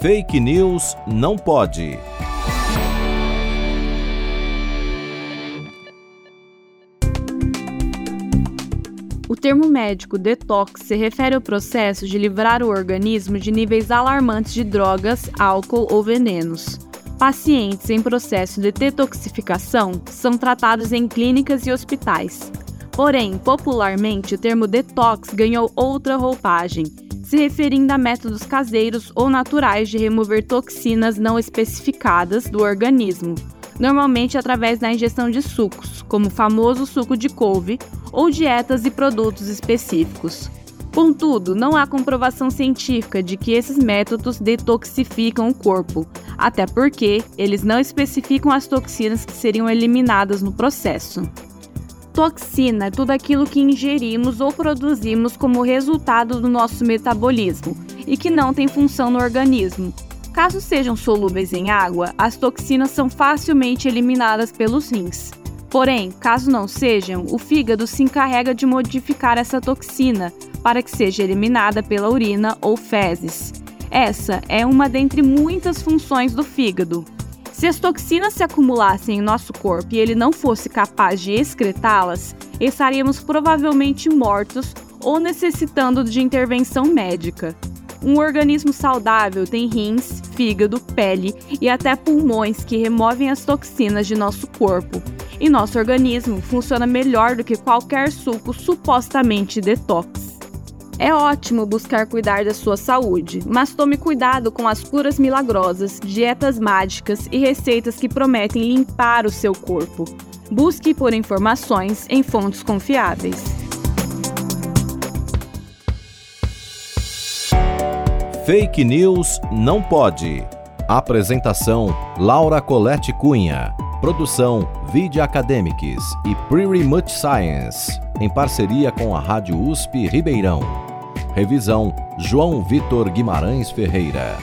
Fake News não pode. O termo médico detox se refere ao processo de livrar o organismo de níveis alarmantes de drogas, álcool ou venenos. Pacientes em processo de detoxificação são tratados em clínicas e hospitais. Porém, popularmente, o termo detox ganhou outra roupagem, se referindo a métodos caseiros ou naturais de remover toxinas não especificadas do organismo, normalmente através da ingestão de sucos, como o famoso suco de couve, ou dietas e produtos específicos. Contudo, não há comprovação científica de que esses métodos detoxificam o corpo, até porque eles não especificam as toxinas que seriam eliminadas no processo. Toxina é tudo aquilo que ingerimos ou produzimos como resultado do nosso metabolismo e que não tem função no organismo. Caso sejam solúveis em água, as toxinas são facilmente eliminadas pelos rins. Porém, caso não sejam, o fígado se encarrega de modificar essa toxina para que seja eliminada pela urina ou fezes. Essa é uma dentre muitas funções do fígado. Se as toxinas se acumulassem em nosso corpo e ele não fosse capaz de excretá-las, estaríamos provavelmente mortos ou necessitando de intervenção médica. Um organismo saudável tem rins, fígado, pele e até pulmões que removem as toxinas de nosso corpo. E nosso organismo funciona melhor do que qualquer suco supostamente detox. É ótimo buscar cuidar da sua saúde, mas tome cuidado com as curas milagrosas, dietas mágicas e receitas que prometem limpar o seu corpo. Busque por informações em fontes confiáveis. Fake News não pode. Apresentação: Laura Colette Cunha. Produção: Video Academics e Pretty Much Science, em parceria com a Rádio USP Ribeirão. Revisão: João Vitor Guimarães Ferreira.